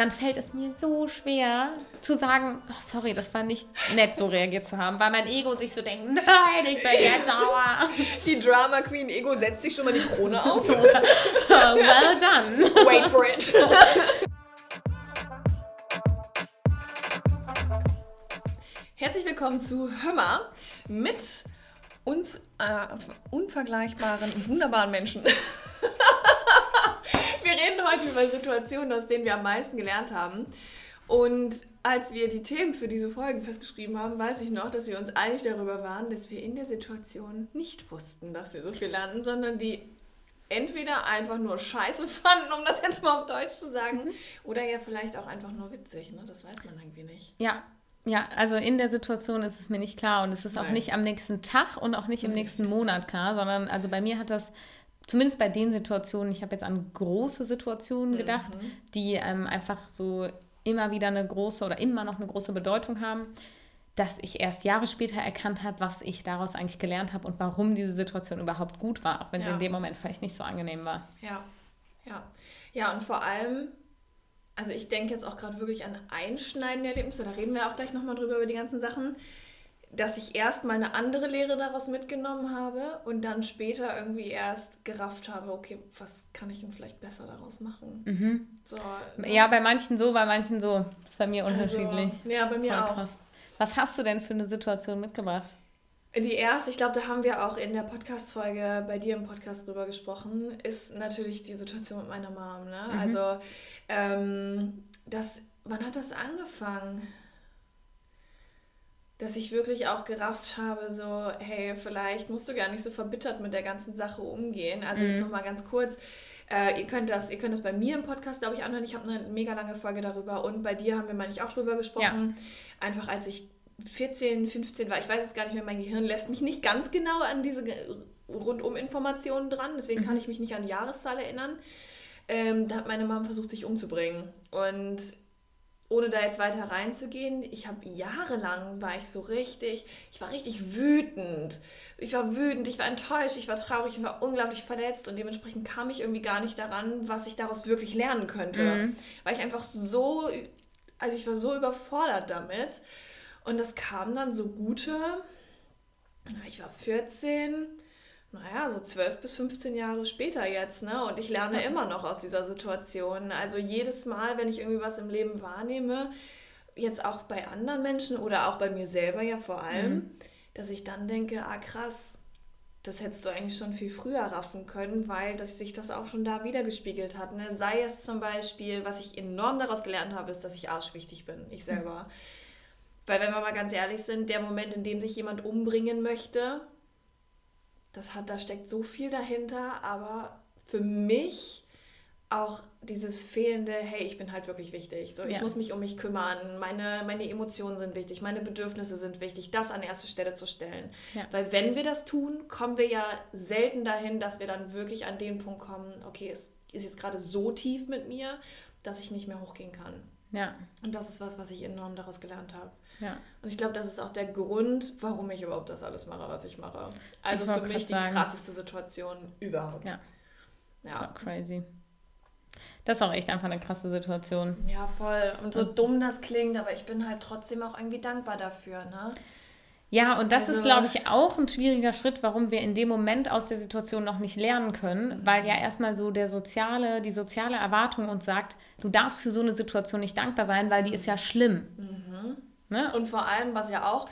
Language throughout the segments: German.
dann fällt es mir so schwer zu sagen, oh, sorry, das war nicht nett, so reagiert zu haben, weil mein Ego sich so denkt, nein, ich bin jetzt sauer. Die Drama Queen Ego setzt sich schon mal die Krone auf. So, well done. Wait for it. Herzlich willkommen zu Hömmer mit uns äh, unvergleichbaren, wunderbaren Menschen. Reden heute über Situationen, aus denen wir am meisten gelernt haben. Und als wir die Themen für diese Folgen festgeschrieben haben, weiß ich noch, dass wir uns einig darüber waren, dass wir in der Situation nicht wussten, dass wir so viel lernen, sondern die entweder einfach nur scheiße fanden, um das jetzt mal auf Deutsch zu sagen, mhm. oder ja vielleicht auch einfach nur witzig. Ne? Das weiß man irgendwie nicht. Ja, ja, also in der Situation ist es mir nicht klar und es ist auch Nein. nicht am nächsten Tag und auch nicht im nächsten Monat klar, sondern also bei mir hat das zumindest bei den Situationen, ich habe jetzt an große Situationen gedacht, mhm. die ähm, einfach so immer wieder eine große oder immer noch eine große Bedeutung haben, dass ich erst Jahre später erkannt habe, was ich daraus eigentlich gelernt habe und warum diese Situation überhaupt gut war, auch wenn ja. sie in dem Moment vielleicht nicht so angenehm war. Ja, ja. Ja, und vor allem, also ich denke jetzt auch gerade wirklich an einschneidende Erlebnisse, da reden wir auch gleich nochmal drüber über die ganzen Sachen, dass ich erst mal eine andere Lehre daraus mitgenommen habe und dann später irgendwie erst gerafft habe, okay, was kann ich denn vielleicht besser daraus machen? Mhm. So, ne? Ja, bei manchen so, bei manchen so. Das ist bei mir also, unterschiedlich. Also, ja, bei mir Voll auch. Krass. Was hast du denn für eine Situation mitgebracht? Die erste, ich glaube, da haben wir auch in der Podcast-Folge bei dir im Podcast drüber gesprochen, ist natürlich die Situation mit meiner Mom. Ne? Mhm. Also, ähm, das, wann hat das angefangen? Dass ich wirklich auch gerafft habe, so, hey, vielleicht musst du gar nicht so verbittert mit der ganzen Sache umgehen. Also mhm. jetzt nochmal ganz kurz. Äh, ihr, könnt das, ihr könnt das bei mir im Podcast, glaube ich, anhören. Ich habe eine mega lange Folge darüber und bei dir haben wir, meine ich, auch drüber gesprochen. Ja. Einfach als ich 14, 15 war, ich weiß es gar nicht mehr, mein Gehirn lässt mich nicht ganz genau an diese Rundum-Informationen dran, deswegen mhm. kann ich mich nicht an die Jahreszahl erinnern. Ähm, da hat meine Mom versucht, sich umzubringen. Und ohne da jetzt weiter reinzugehen, ich habe jahrelang war ich so richtig, ich war richtig wütend. Ich war wütend, ich war enttäuscht, ich war traurig, ich war unglaublich verletzt und dementsprechend kam ich irgendwie gar nicht daran, was ich daraus wirklich lernen könnte. Mhm. Weil ich einfach so, also ich war so überfordert damit. Und das kam dann so gute, ich war 14, naja, so 12 bis 15 Jahre später jetzt, ne? Und ich lerne immer noch aus dieser Situation. Also jedes Mal, wenn ich irgendwie was im Leben wahrnehme, jetzt auch bei anderen Menschen oder auch bei mir selber ja vor allem, mhm. dass ich dann denke, ah krass, das hättest du eigentlich schon viel früher raffen können, weil dass sich das auch schon da wiedergespiegelt hat. Ne? Sei es zum Beispiel, was ich enorm daraus gelernt habe, ist, dass ich arschwichtig bin, ich selber. Mhm. Weil wenn wir mal ganz ehrlich sind, der Moment, in dem sich jemand umbringen möchte, das hat, da steckt so viel dahinter, aber für mich auch dieses fehlende, hey, ich bin halt wirklich wichtig. So, ich ja. muss mich um mich kümmern, meine, meine Emotionen sind wichtig, meine Bedürfnisse sind wichtig, das an erste Stelle zu stellen. Ja. Weil wenn wir das tun, kommen wir ja selten dahin, dass wir dann wirklich an den Punkt kommen, okay, es ist jetzt gerade so tief mit mir, dass ich nicht mehr hochgehen kann. Ja. Und das ist was, was ich enorm daraus gelernt habe. Ja. Und ich glaube, das ist auch der Grund, warum ich überhaupt das alles mache, was ich mache. Also ich für mich die sagen. krasseste Situation überhaupt. Ja. Ja. crazy. Das ist auch echt einfach eine krasse Situation. Ja, voll. Und so dumm das klingt, aber ich bin halt trotzdem auch irgendwie dankbar dafür, ne? Ja, und das also, ist, glaube ich, auch ein schwieriger Schritt, warum wir in dem Moment aus der Situation noch nicht lernen können, weil ja erstmal so der soziale, die soziale Erwartung uns sagt, du darfst für so eine Situation nicht dankbar sein, weil die ist ja schlimm. Mhm. Ne? Und vor allem, was ja auch,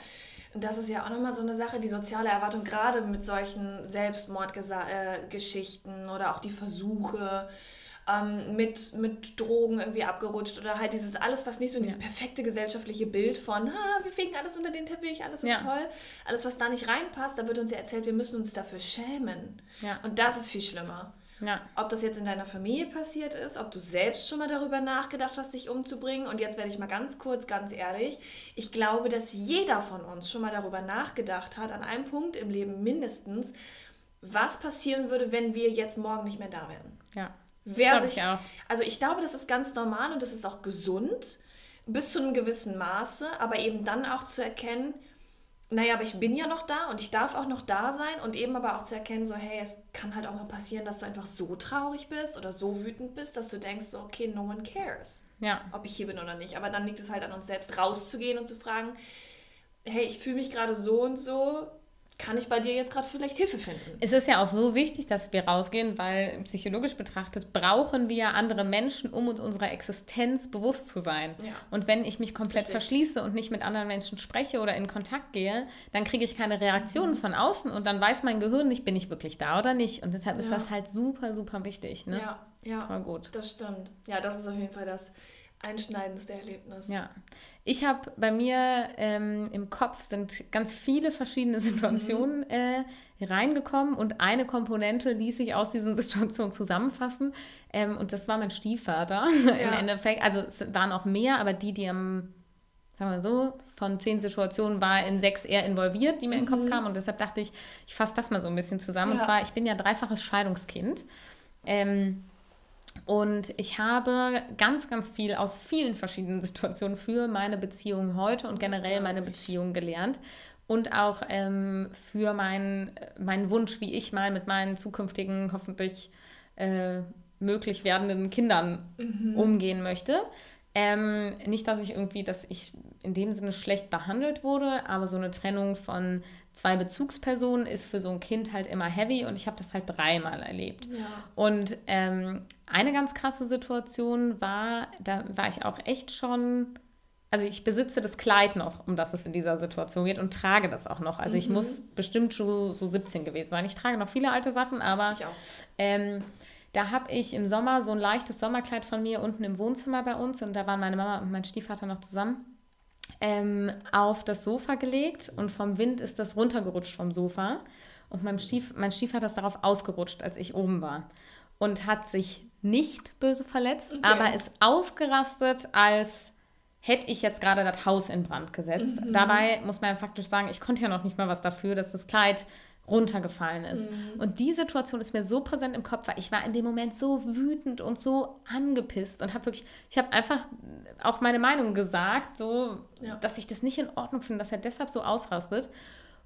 das ist ja auch nochmal so eine Sache, die soziale Erwartung, gerade mit solchen Selbstmordgeschichten oder auch die Versuche, ähm, mit, mit Drogen irgendwie abgerutscht oder halt dieses alles, was nicht so in dieses perfekte gesellschaftliche Bild von, ha, wir fegen alles unter den Teppich, alles ist ja. toll, alles, was da nicht reinpasst, da wird uns ja erzählt, wir müssen uns dafür schämen. Ja. Und das ist viel schlimmer. Ja. Ob das jetzt in deiner Familie passiert ist, ob du selbst schon mal darüber nachgedacht hast, dich umzubringen. Und jetzt werde ich mal ganz kurz, ganz ehrlich. Ich glaube, dass jeder von uns schon mal darüber nachgedacht hat, an einem Punkt im Leben mindestens, was passieren würde, wenn wir jetzt morgen nicht mehr da wären. Ja. Wer sich, ich auch. Also ich glaube, das ist ganz normal und das ist auch gesund bis zu einem gewissen Maße, aber eben dann auch zu erkennen, naja, aber ich bin ja noch da und ich darf auch noch da sein und eben aber auch zu erkennen, so, hey, es kann halt auch mal passieren, dass du einfach so traurig bist oder so wütend bist, dass du denkst, so, okay, no one cares, ja. ob ich hier bin oder nicht. Aber dann liegt es halt an uns selbst, rauszugehen und zu fragen, hey, ich fühle mich gerade so und so, kann ich bei dir jetzt gerade vielleicht Hilfe finden. Es ist ja auch so wichtig, dass wir rausgehen, weil psychologisch betrachtet brauchen wir andere Menschen, um uns unserer Existenz bewusst zu sein. Ja. Und wenn ich mich komplett Richtig. verschließe und nicht mit anderen Menschen spreche oder in Kontakt gehe, dann kriege ich keine Reaktionen mhm. von außen und dann weiß mein Gehirn nicht, bin ich wirklich da oder nicht. Und deshalb ja. ist das halt super, super wichtig. Ne? Ja, ja. Voll gut. Das stimmt. Ja, das ist auf jeden Fall das einschneidendste Erlebnis. Ja. Ich habe bei mir ähm, im Kopf sind ganz viele verschiedene Situationen mhm. äh, reingekommen und eine Komponente ließ sich aus diesen Situationen zusammenfassen ähm, und das war mein Stiefvater ja. im Endeffekt. Also es waren auch mehr, aber die, die am, sagen wir so, von zehn Situationen war in sechs eher involviert, die mir mhm. in den Kopf mhm. kamen und deshalb dachte ich, ich fasse das mal so ein bisschen zusammen. Ja. Und zwar, ich bin ja dreifaches Scheidungskind. Ähm, und ich habe ganz, ganz viel aus vielen verschiedenen Situationen für meine Beziehung heute und generell meine Beziehung gelernt. Und auch ähm, für meinen, meinen Wunsch, wie ich mal mit meinen zukünftigen, hoffentlich äh, möglich werdenden Kindern mhm. umgehen möchte. Ähm, nicht, dass ich irgendwie, dass ich in dem Sinne schlecht behandelt wurde, aber so eine Trennung von zwei Bezugspersonen ist für so ein Kind halt immer heavy und ich habe das halt dreimal erlebt. Ja. Und ähm, eine ganz krasse Situation war, da war ich auch echt schon, also ich besitze das Kleid noch, um das es in dieser Situation geht und trage das auch noch. Also mhm. ich muss bestimmt schon so 17 gewesen sein. Ich trage noch viele alte Sachen, aber ähm, da habe ich im Sommer so ein leichtes Sommerkleid von mir unten im Wohnzimmer bei uns und da waren meine Mama und mein Stiefvater noch zusammen ähm, auf das Sofa gelegt und vom Wind ist das runtergerutscht vom Sofa. Und mein, Stief, mein Stiefvater ist darauf ausgerutscht, als ich oben war. Und hat sich nicht böse verletzt, okay. aber ist ausgerastet, als hätte ich jetzt gerade das Haus in Brand gesetzt. Mhm. Dabei muss man faktisch sagen, ich konnte ja noch nicht mal was dafür, dass das Kleid runtergefallen ist. Mhm. Und die Situation ist mir so präsent im Kopf, weil ich war in dem Moment so wütend und so angepisst und habe wirklich, ich habe einfach auch meine Meinung gesagt, so, ja. dass ich das nicht in Ordnung finde, dass er deshalb so ausrastet.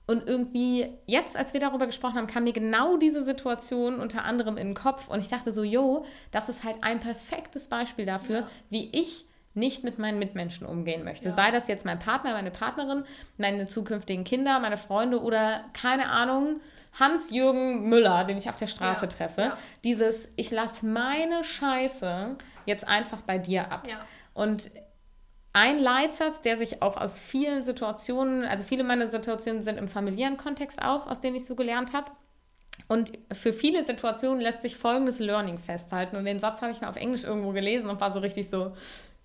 Und irgendwie jetzt, als wir darüber gesprochen haben, kam mir genau diese Situation unter anderem in den Kopf und ich dachte so, jo, das ist halt ein perfektes Beispiel dafür, ja. wie ich nicht mit meinen Mitmenschen umgehen möchte. Ja. Sei das jetzt mein Partner, meine Partnerin, meine zukünftigen Kinder, meine Freunde oder keine Ahnung, Hans-Jürgen Müller, den ich auf der Straße ja. treffe. Ja. Dieses, ich lasse meine Scheiße jetzt einfach bei dir ab. Und ein Leitsatz, der sich auch aus vielen Situationen, also viele meiner Situationen sind im familiären Kontext auch, aus denen ich so gelernt habe. Und für viele Situationen lässt sich folgendes Learning festhalten. Und den Satz habe ich mal auf Englisch irgendwo gelesen und war so richtig so,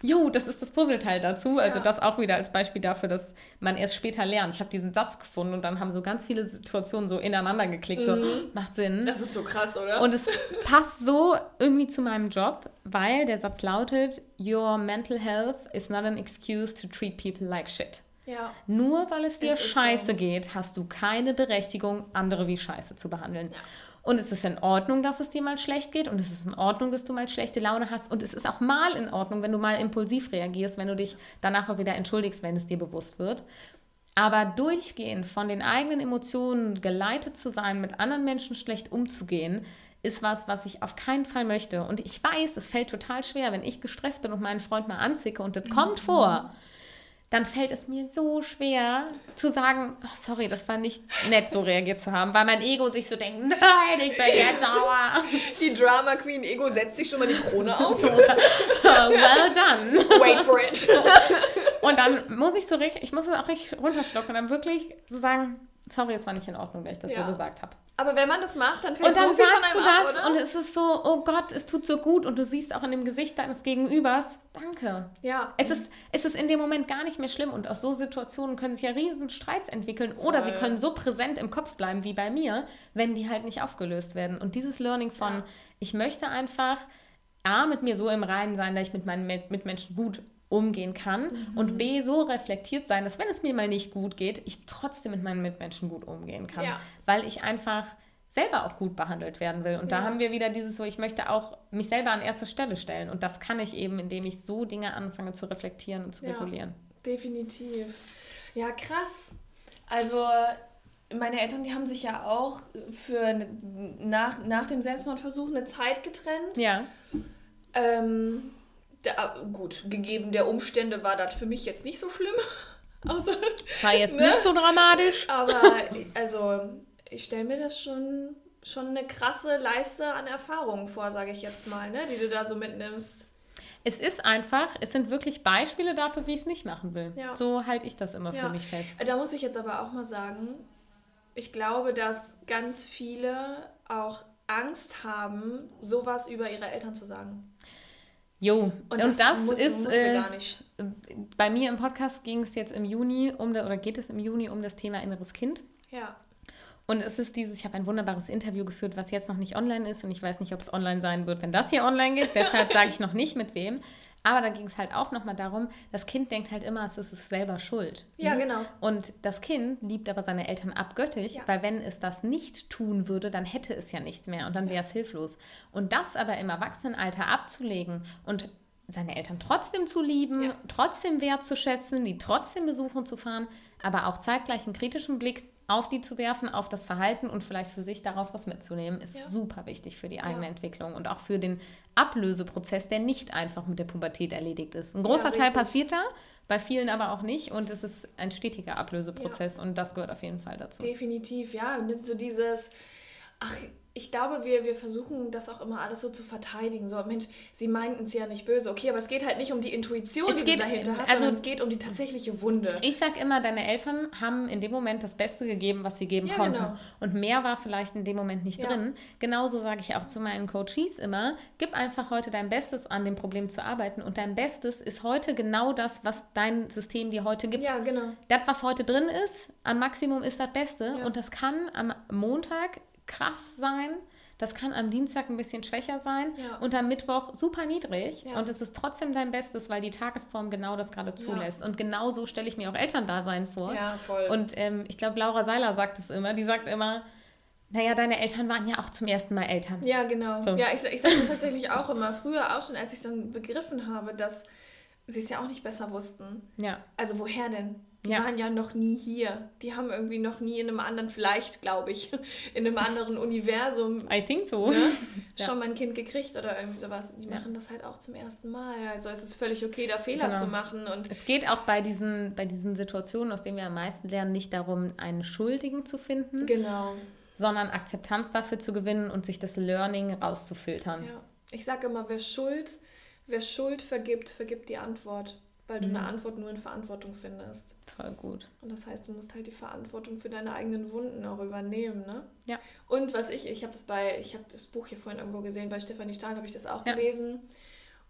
jo, das ist das Puzzleteil dazu. Also ja. das auch wieder als Beispiel dafür, dass man erst später lernt. Ich habe diesen Satz gefunden und dann haben so ganz viele Situationen so ineinander geklickt. Mhm. So, macht Sinn. Das ist so krass, oder? Und es passt so irgendwie zu meinem Job, weil der Satz lautet, Your mental health is not an excuse to treat people like shit. Ja. Nur weil es dir scheiße so. geht, hast du keine Berechtigung, andere wie scheiße zu behandeln. Ja. Und es ist in Ordnung, dass es dir mal schlecht geht und es ist in Ordnung, dass du mal schlechte Laune hast und es ist auch mal in Ordnung, wenn du mal impulsiv reagierst, wenn du dich danach auch wieder entschuldigst, wenn es dir bewusst wird. Aber durchgehend von den eigenen Emotionen geleitet zu sein, mit anderen Menschen schlecht umzugehen, ist was, was ich auf keinen Fall möchte. Und ich weiß, es fällt total schwer, wenn ich gestresst bin und meinen Freund mal anzicke und das mhm. kommt vor dann fällt es mir so schwer zu sagen, oh, sorry, das war nicht nett, so reagiert zu haben, weil mein Ego sich so denkt, nein, ich bin jetzt sauer. Die Drama Queen Ego setzt sich schon mal die Krone auf. So, well done. Wait for it. Und dann muss ich so richtig, ich muss es auch richtig runterschlucken und dann wirklich so sagen, sorry, es war nicht in Ordnung, dass ich das ja. so gesagt habe. Aber wenn man das macht, dann fällt und dann so viel sagst von einem du das ab, und es ist so, oh Gott, es tut so gut und du siehst auch in dem Gesicht deines Gegenübers, danke. Ja. Es ist, es ist in dem Moment gar nicht mehr schlimm und aus so Situationen können sich ja riesen Streits entwickeln Voll. oder sie können so präsent im Kopf bleiben wie bei mir, wenn die halt nicht aufgelöst werden. Und dieses Learning von, ja. ich möchte einfach A, mit mir so im Reinen sein, dass ich mit meinen Mitmenschen gut umgehen kann mhm. und B, so reflektiert sein, dass wenn es mir mal nicht gut geht, ich trotzdem mit meinen Mitmenschen gut umgehen kann, ja. weil ich einfach selber auch gut behandelt werden will. Und ja. da haben wir wieder dieses so, ich möchte auch mich selber an erste Stelle stellen. Und das kann ich eben, indem ich so Dinge anfange zu reflektieren und zu ja, regulieren. Definitiv. Ja, krass. Also meine Eltern, die haben sich ja auch für eine, nach, nach dem Selbstmordversuch eine Zeit getrennt. Ja. Ähm, da, gut, gegeben der Umstände war das für mich jetzt nicht so schlimm. Außer, war jetzt ne? nicht so dramatisch. Aber also, ich stelle mir das schon, schon eine krasse Leiste an Erfahrungen vor, sage ich jetzt mal, ne? die du da so mitnimmst. Es ist einfach, es sind wirklich Beispiele dafür, wie ich es nicht machen will. Ja. So halte ich das immer ja. für mich fest. Da muss ich jetzt aber auch mal sagen, ich glaube, dass ganz viele auch Angst haben, sowas über ihre Eltern zu sagen. Jo, und das, und das muss, ist äh, bei mir im Podcast ging es jetzt im Juni um oder geht es im Juni um das Thema inneres Kind. Ja. Und es ist dieses, ich habe ein wunderbares Interview geführt, was jetzt noch nicht online ist und ich weiß nicht, ob es online sein wird, wenn das hier online geht. Deshalb sage ich noch nicht mit wem. Aber da ging es halt auch nochmal darum, das Kind denkt halt immer, es ist selber schuld. Ja, ne? genau. Und das Kind liebt aber seine Eltern abgöttisch, ja. weil wenn es das nicht tun würde, dann hätte es ja nichts mehr und dann wäre es hilflos. Und das aber im Erwachsenenalter abzulegen und seine Eltern trotzdem zu lieben, ja. trotzdem wertzuschätzen, die trotzdem besuchen zu fahren, aber auch zeitgleich einen kritischen Blick auf die zu werfen, auf das Verhalten und vielleicht für sich daraus was mitzunehmen, ist ja. super wichtig für die eigene ja. Entwicklung und auch für den Ablöseprozess, der nicht einfach mit der Pubertät erledigt ist. Ein großer ja, Teil passiert da, bei vielen aber auch nicht und es ist ein stetiger Ablöseprozess und das gehört auf jeden Fall dazu. Definitiv, ja. So dieses, ach, ich glaube, wir, wir versuchen das auch immer alles so zu verteidigen. So, Mensch, sie meinten es ja nicht böse. Okay, aber es geht halt nicht um die Intuition, es die geht, du dahinter hast, also, sondern es geht um die tatsächliche Wunde. Ich sag immer, deine Eltern haben in dem Moment das Beste gegeben, was sie geben ja, konnten. Genau. Und mehr war vielleicht in dem Moment nicht ja. drin. Genauso sage ich auch zu meinen Coaches immer, gib einfach heute dein Bestes an dem Problem zu arbeiten. Und dein Bestes ist heute genau das, was dein System dir heute gibt. Ja, genau. Das, was heute drin ist, am Maximum ist das Beste. Ja. Und das kann am Montag krass sein. Das kann am Dienstag ein bisschen schwächer sein ja. und am Mittwoch super niedrig. Ja. Und es ist trotzdem dein Bestes, weil die Tagesform genau das gerade zulässt. Ja. Und genau so stelle ich mir auch Elterndasein vor. Ja, voll. Und ähm, ich glaube, Laura Seiler sagt es immer. Die sagt immer, naja, deine Eltern waren ja auch zum ersten Mal Eltern. Ja, genau. So. Ja, ich, ich sage das tatsächlich auch immer. Früher auch schon, als ich dann begriffen habe, dass sie es ja auch nicht besser wussten. Ja. Also woher denn? Die ja. waren ja noch nie hier. Die haben irgendwie noch nie in einem anderen, vielleicht glaube ich, in einem anderen Universum. I think so. Ne, ja. Schon mal ein Kind gekriegt oder irgendwie sowas. Die machen das halt auch zum ersten Mal. Also es ist völlig okay, da Fehler genau. zu machen. Und es geht auch bei diesen, bei diesen Situationen, aus denen wir am meisten lernen, nicht darum, einen Schuldigen zu finden. Genau. Sondern Akzeptanz dafür zu gewinnen und sich das Learning rauszufiltern. Ja. Ich sage immer, wer Schuld, wer Schuld vergibt, vergibt die Antwort weil du mhm. eine Antwort nur in Verantwortung findest. Voll gut. Und das heißt, du musst halt die Verantwortung für deine eigenen Wunden auch übernehmen, ne? Ja. Und was ich, ich habe das bei, ich habe das Buch hier vorhin irgendwo gesehen, bei Stefanie Stahl habe ich das auch ja. gelesen.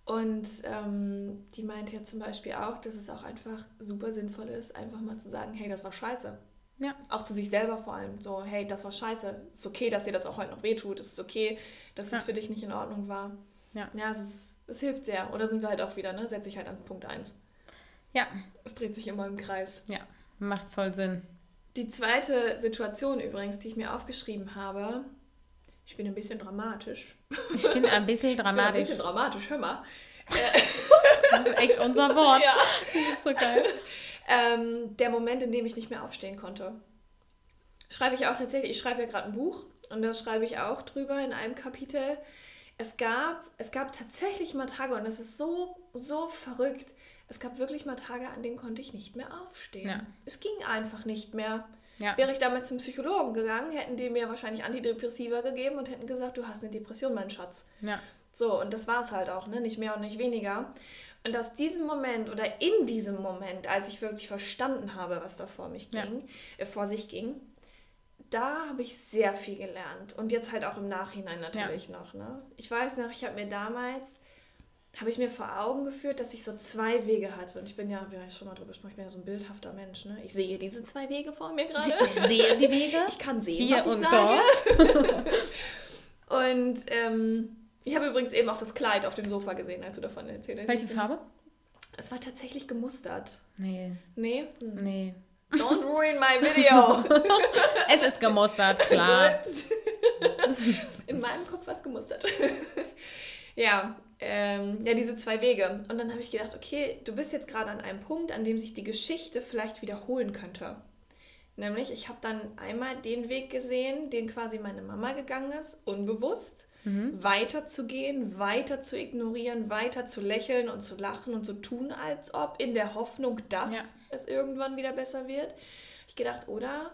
Und ähm, die meinte ja zum Beispiel auch, dass es auch einfach super sinnvoll ist, einfach mal zu sagen, hey, das war scheiße. Ja. Auch zu sich selber vor allem. So, hey, das war scheiße. Es ist okay, dass dir das auch heute noch wehtut. Es ist okay, dass ja. es für dich nicht in Ordnung war. Ja. Ja, es, ist, es hilft sehr. Oder sind wir halt auch wieder, ne? Setze ich halt an Punkt 1. Ja. Es dreht sich immer im Kreis. Ja, macht voll Sinn. Die zweite Situation übrigens, die ich mir aufgeschrieben habe, ich bin ein bisschen dramatisch. Ich bin ein bisschen dramatisch. ich bin ein bisschen dramatisch, hör mal. das ist echt unser Wort. Ja. Das ist so geil. Ähm, der Moment, in dem ich nicht mehr aufstehen konnte. Schreibe ich auch tatsächlich, ich schreibe ja gerade ein Buch und da schreibe ich auch drüber in einem Kapitel. Es gab, es gab tatsächlich mal Tage und das ist so, so verrückt es gab wirklich mal Tage, an denen konnte ich nicht mehr aufstehen. Ja. Es ging einfach nicht mehr. Ja. Wäre ich damals zum Psychologen gegangen, hätten die mir wahrscheinlich Antidepressiva gegeben und hätten gesagt, du hast eine Depression, mein Schatz. Ja. So, und das war es halt auch, ne? Nicht mehr und nicht weniger. Und aus diesem Moment oder in diesem Moment, als ich wirklich verstanden habe, was da vor mich ging, ja. äh, vor sich ging, da habe ich sehr viel gelernt. Und jetzt halt auch im Nachhinein natürlich noch. Ne? Ich weiß noch, ich habe mir damals habe ich mir vor Augen geführt, dass ich so zwei Wege hatte. Und ich bin ja, wir haben schon mal drüber gesprochen, ich bin ja so ein bildhafter Mensch. Ne? Ich sehe diese zwei Wege vor mir gerade. Ich sehe die Wege. Ich kann sehen, Hier was ich und sage. Dort. und ähm, ich habe übrigens eben auch das Kleid auf dem Sofa gesehen, als du davon erzählt hast. Welche Farbe? Es war tatsächlich gemustert. Nee. Nee? Hm. Nee. Don't ruin my video. es ist gemustert, klar. In meinem Kopf war es gemustert. ja, ähm, ja, diese zwei Wege. Und dann habe ich gedacht, okay, du bist jetzt gerade an einem Punkt, an dem sich die Geschichte vielleicht wiederholen könnte. Nämlich, ich habe dann einmal den Weg gesehen, den quasi meine Mama gegangen ist, unbewusst, mhm. weiter zu gehen, weiter zu ignorieren, weiter zu lächeln und zu lachen und zu tun, als ob, in der Hoffnung, dass ja. es irgendwann wieder besser wird. Ich gedacht, oder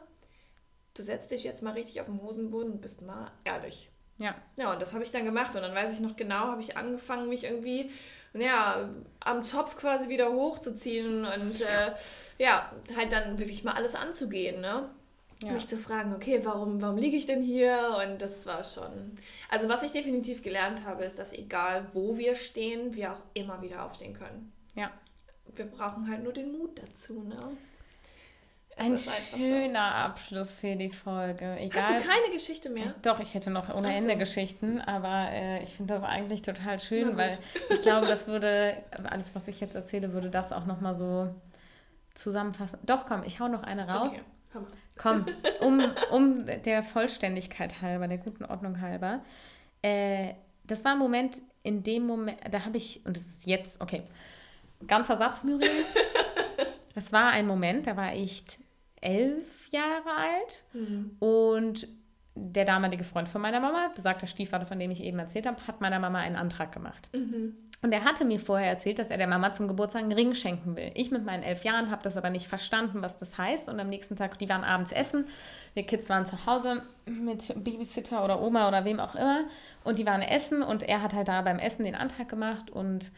du setzt dich jetzt mal richtig auf den Hosenboden und bist mal ehrlich. Ja. Ja, und das habe ich dann gemacht. Und dann weiß ich noch genau, habe ich angefangen, mich irgendwie ja, am Zopf quasi wieder hochzuziehen und äh, ja, halt dann wirklich mal alles anzugehen, ne? Ja. Mich zu fragen, okay, warum, warum liege ich denn hier? Und das war schon. Also, was ich definitiv gelernt habe, ist, dass egal wo wir stehen, wir auch immer wieder aufstehen können. Ja. Wir brauchen halt nur den Mut dazu, ne? Ein schöner so. Abschluss für die Folge. Egal, Hast du keine Geschichte mehr? Doch, ich hätte noch ohne so. Ende Geschichten, aber äh, ich finde das eigentlich total schön, weil ich glaube, das würde, alles, was ich jetzt erzähle, würde das auch nochmal so zusammenfassen. Doch, komm, ich hau noch eine raus. Okay, komm. komm um, um der Vollständigkeit halber, der guten Ordnung halber. Äh, das war ein Moment, in dem Moment, da habe ich, und das ist jetzt, okay, ganzer Satz, Muriel. Das war ein Moment, da war ich elf Jahre alt mhm. und der damalige Freund von meiner Mama, besagter Stiefvater, von dem ich eben erzählt habe, hat meiner Mama einen Antrag gemacht. Mhm. Und er hatte mir vorher erzählt, dass er der Mama zum Geburtstag einen Ring schenken will. Ich mit meinen elf Jahren habe das aber nicht verstanden, was das heißt. Und am nächsten Tag, die waren abends essen. Wir Kids waren zu Hause mit Babysitter oder Oma oder wem auch immer. Und die waren essen und er hat halt da beim Essen den Antrag gemacht und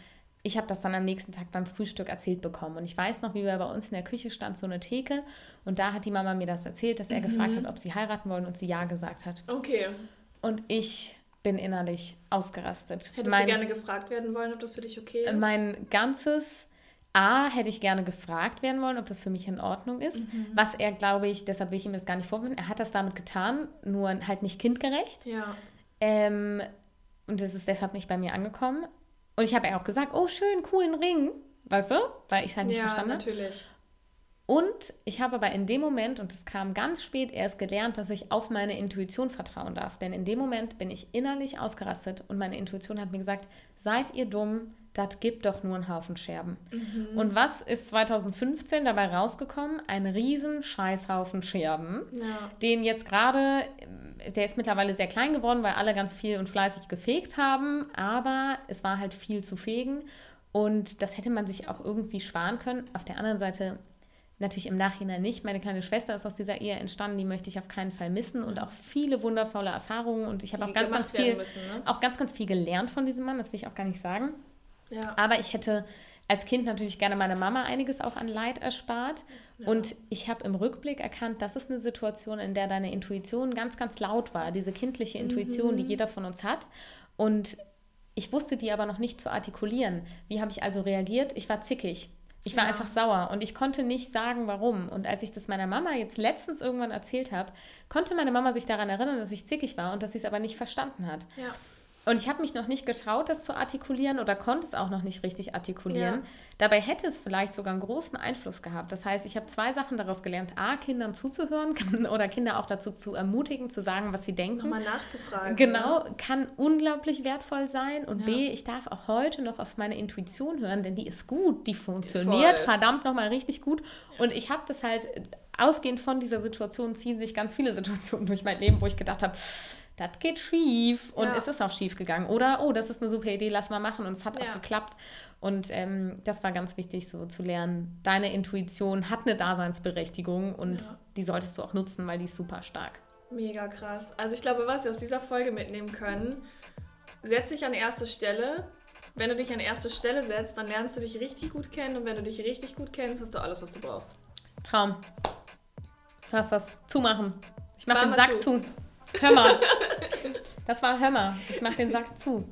ich habe das dann am nächsten Tag beim Frühstück erzählt bekommen. Und ich weiß noch, wie wir bei uns in der Küche stand so eine Theke. Und da hat die Mama mir das erzählt, dass er mhm. gefragt hat, ob sie heiraten wollen und sie ja gesagt hat. Okay. Und ich bin innerlich ausgerastet. Hättest mein, du gerne gefragt werden wollen, ob das für dich okay ist? Mein ganzes A hätte ich gerne gefragt werden wollen, ob das für mich in Ordnung ist. Mhm. Was er, glaube ich, deshalb will ich ihm das gar nicht vorwenden, er hat das damit getan, nur halt nicht kindgerecht. Ja. Ähm, und das ist deshalb nicht bei mir angekommen. Und ich habe ja auch gesagt, oh schön, coolen Ring, weißt du? Weil ich es halt nicht ja, verstanden habe. natürlich. Und ich habe aber in dem Moment, und das kam ganz spät, erst gelernt, dass ich auf meine Intuition vertrauen darf. Denn in dem Moment bin ich innerlich ausgerastet und meine Intuition hat mir gesagt, seid ihr dumm, das gibt doch nur einen Haufen Scherben. Mhm. Und was ist 2015 dabei rausgekommen? Ein riesen Scheißhaufen Scherben, ja. den jetzt gerade, der ist mittlerweile sehr klein geworden, weil alle ganz viel und fleißig gefegt haben, aber es war halt viel zu fegen und das hätte man sich auch irgendwie sparen können. Auf der anderen Seite natürlich im Nachhinein nicht. Meine kleine Schwester ist aus dieser Ehe entstanden, die möchte ich auf keinen Fall missen und auch viele wundervolle Erfahrungen und ich habe auch ganz, ganz viel, müssen, ne? auch ganz, ganz viel gelernt von diesem Mann, das will ich auch gar nicht sagen. Ja. Aber ich hätte als Kind natürlich gerne meiner Mama einiges auch an Leid erspart. Ja. Und ich habe im Rückblick erkannt, das ist eine Situation, in der deine Intuition ganz, ganz laut war. Diese kindliche Intuition, mhm. die jeder von uns hat. Und ich wusste die aber noch nicht zu artikulieren. Wie habe ich also reagiert? Ich war zickig. Ich war ja. einfach sauer und ich konnte nicht sagen, warum. Und als ich das meiner Mama jetzt letztens irgendwann erzählt habe, konnte meine Mama sich daran erinnern, dass ich zickig war und dass sie es aber nicht verstanden hat. Ja. Und ich habe mich noch nicht getraut, das zu artikulieren oder konnte es auch noch nicht richtig artikulieren. Ja. Dabei hätte es vielleicht sogar einen großen Einfluss gehabt. Das heißt, ich habe zwei Sachen daraus gelernt. A, Kindern zuzuhören kann, oder Kinder auch dazu zu ermutigen, zu sagen, was sie denken. Nochmal nachzufragen. Genau, ja. kann unglaublich wertvoll sein. Und ja. B, ich darf auch heute noch auf meine Intuition hören, denn die ist gut, die funktioniert Voll. verdammt nochmal richtig gut. Und ich habe das halt, ausgehend von dieser Situation ziehen sich ganz viele Situationen durch mein Leben, wo ich gedacht habe, das geht schief und ja. es ist auch schief gegangen. Oder, oh, das ist eine super Idee, lass mal machen und es hat ja. auch geklappt. Und ähm, das war ganz wichtig, so zu lernen. Deine Intuition hat eine Daseinsberechtigung und ja. die solltest du auch nutzen, weil die ist super stark. Mega krass. Also ich glaube, was wir aus dieser Folge mitnehmen können, setz dich an erste Stelle. Wenn du dich an erste Stelle setzt, dann lernst du dich richtig gut kennen und wenn du dich richtig gut kennst, hast du alles, was du brauchst. Traum. Lass das zumachen. Ich mach War den Sack zu. zu. Hör mal. Das war Hör mal. Ich mach den Sack zu.